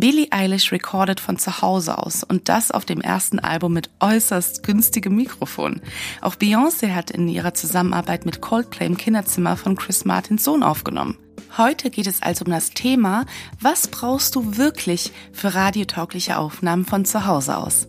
Billie Eilish recordet von zu Hause aus und das auf dem ersten Album mit äußerst günstigem Mikrofon. Auch Beyoncé hat in ihrer Zusammenarbeit mit Coldplay im Kinderzimmer von Chris Martins Sohn aufgenommen. Heute geht es also um das Thema, was brauchst du wirklich für radiotaugliche Aufnahmen von zu Hause aus?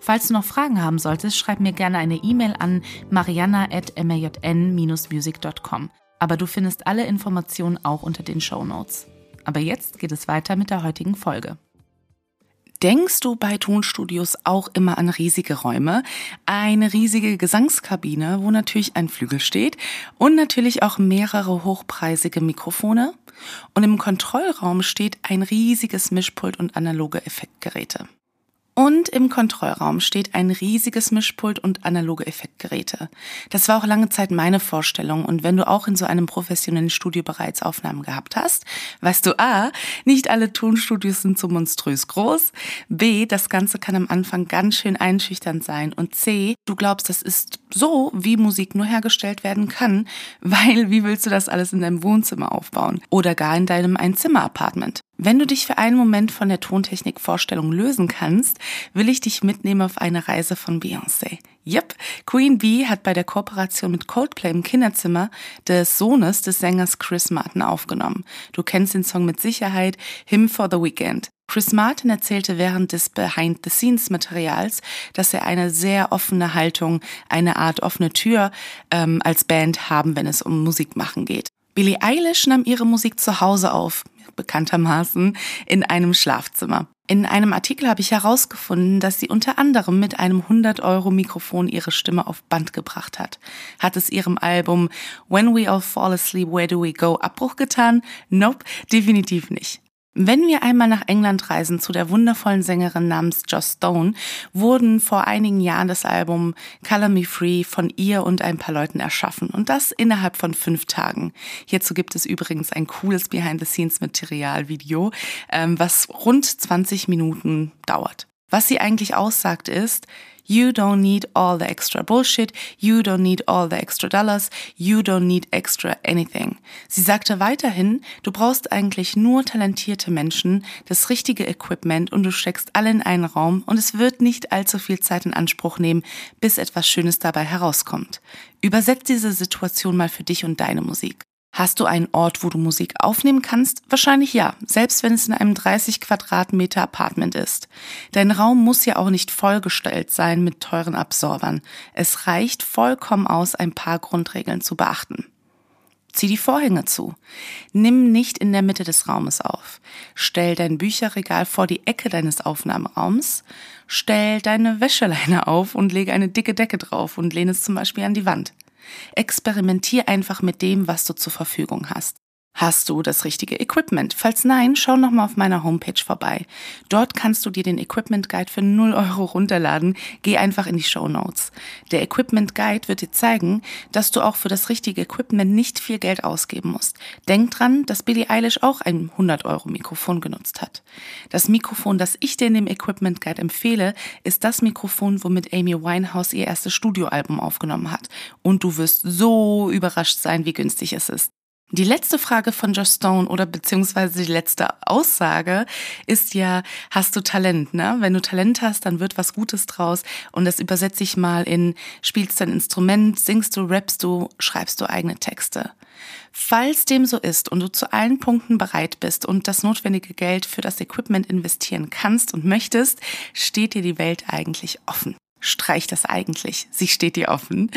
Falls du noch Fragen haben solltest, schreib mir gerne eine E-Mail an mariana.majn-music.com. Aber du findest alle Informationen auch unter den Show Notes. Aber jetzt geht es weiter mit der heutigen Folge. Denkst du bei Tonstudios auch immer an riesige Räume, eine riesige Gesangskabine, wo natürlich ein Flügel steht und natürlich auch mehrere hochpreisige Mikrofone? Und im Kontrollraum steht ein riesiges Mischpult und analoge Effektgeräte. Und im Kontrollraum steht ein riesiges Mischpult und analoge Effektgeräte. Das war auch lange Zeit meine Vorstellung. Und wenn du auch in so einem professionellen Studio bereits Aufnahmen gehabt hast, weißt du A, nicht alle Tonstudios sind so monströs groß. B, das Ganze kann am Anfang ganz schön einschüchternd sein. Und C, du glaubst, das ist so, wie Musik nur hergestellt werden kann, weil wie willst du das alles in deinem Wohnzimmer aufbauen? Oder gar in deinem Einzimmer-Apartment? Wenn du dich für einen Moment von der Tontechnik-Vorstellung lösen kannst, will ich dich mitnehmen auf eine Reise von Beyoncé. Yep, Queen Bee hat bei der Kooperation mit Coldplay im Kinderzimmer des Sohnes des Sängers Chris Martin aufgenommen. Du kennst den Song mit Sicherheit, Him for the Weekend. Chris Martin erzählte während des Behind-the-Scenes-Materials, dass er eine sehr offene Haltung, eine Art offene Tür ähm, als Band haben, wenn es um Musik machen geht. Billie Eilish nahm ihre Musik zu Hause auf, bekanntermaßen in einem Schlafzimmer. In einem Artikel habe ich herausgefunden, dass sie unter anderem mit einem 100 Euro Mikrofon ihre Stimme auf Band gebracht hat. Hat es ihrem Album When We All Fall Asleep, Where Do We Go Abbruch getan? Nope, definitiv nicht. Wenn wir einmal nach England reisen zu der wundervollen Sängerin namens Joss Stone, wurden vor einigen Jahren das Album Color Me Free von ihr und ein paar Leuten erschaffen und das innerhalb von fünf Tagen. Hierzu gibt es übrigens ein cooles Behind-the-Scenes-Material-Video, ähm, was rund 20 Minuten dauert. Was sie eigentlich aussagt ist, You don't need all the extra bullshit. You don't need all the extra dollars. You don't need extra anything. Sie sagte weiterhin, du brauchst eigentlich nur talentierte Menschen, das richtige Equipment und du steckst alle in einen Raum und es wird nicht allzu viel Zeit in Anspruch nehmen, bis etwas Schönes dabei herauskommt. Übersetz diese Situation mal für dich und deine Musik. Hast du einen Ort, wo du Musik aufnehmen kannst? Wahrscheinlich ja, selbst wenn es in einem 30 Quadratmeter Apartment ist. Dein Raum muss ja auch nicht vollgestellt sein mit teuren Absorbern. Es reicht vollkommen aus, ein paar Grundregeln zu beachten. Zieh die Vorhänge zu. Nimm nicht in der Mitte des Raumes auf. Stell dein Bücherregal vor die Ecke deines Aufnahmeraums. Stell deine Wäscheleine auf und lege eine dicke Decke drauf und lehne es zum Beispiel an die Wand. Experimentier einfach mit dem, was du zur Verfügung hast. Hast du das richtige Equipment? Falls nein, schau nochmal auf meiner Homepage vorbei. Dort kannst du dir den Equipment Guide für 0 Euro runterladen. Geh einfach in die Show Notes. Der Equipment Guide wird dir zeigen, dass du auch für das richtige Equipment nicht viel Geld ausgeben musst. Denk dran, dass Billie Eilish auch ein 100 Euro Mikrofon genutzt hat. Das Mikrofon, das ich dir in dem Equipment Guide empfehle, ist das Mikrofon, womit Amy Winehouse ihr erstes Studioalbum aufgenommen hat. Und du wirst so überrascht sein, wie günstig es ist. Die letzte Frage von Josh Stone oder beziehungsweise die letzte Aussage ist ja, hast du Talent, ne? Wenn du Talent hast, dann wird was Gutes draus und das übersetze ich mal in, spielst du ein Instrument, singst du, rappst du, schreibst du eigene Texte. Falls dem so ist und du zu allen Punkten bereit bist und das notwendige Geld für das Equipment investieren kannst und möchtest, steht dir die Welt eigentlich offen. Streich das eigentlich? Sie steht dir offen.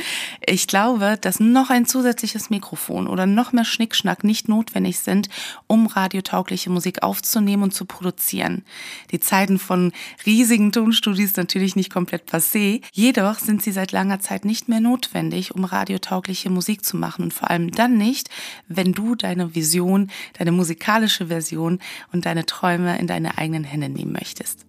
Ich glaube, dass noch ein zusätzliches Mikrofon oder noch mehr Schnickschnack nicht notwendig sind, um radiotaugliche Musik aufzunehmen und zu produzieren. Die Zeiten von riesigen Tonstudios natürlich nicht komplett passé, jedoch sind sie seit langer Zeit nicht mehr notwendig, um radiotaugliche Musik zu machen und vor allem dann nicht, wenn du deine Vision, deine musikalische Version und deine Träume in deine eigenen Hände nehmen möchtest.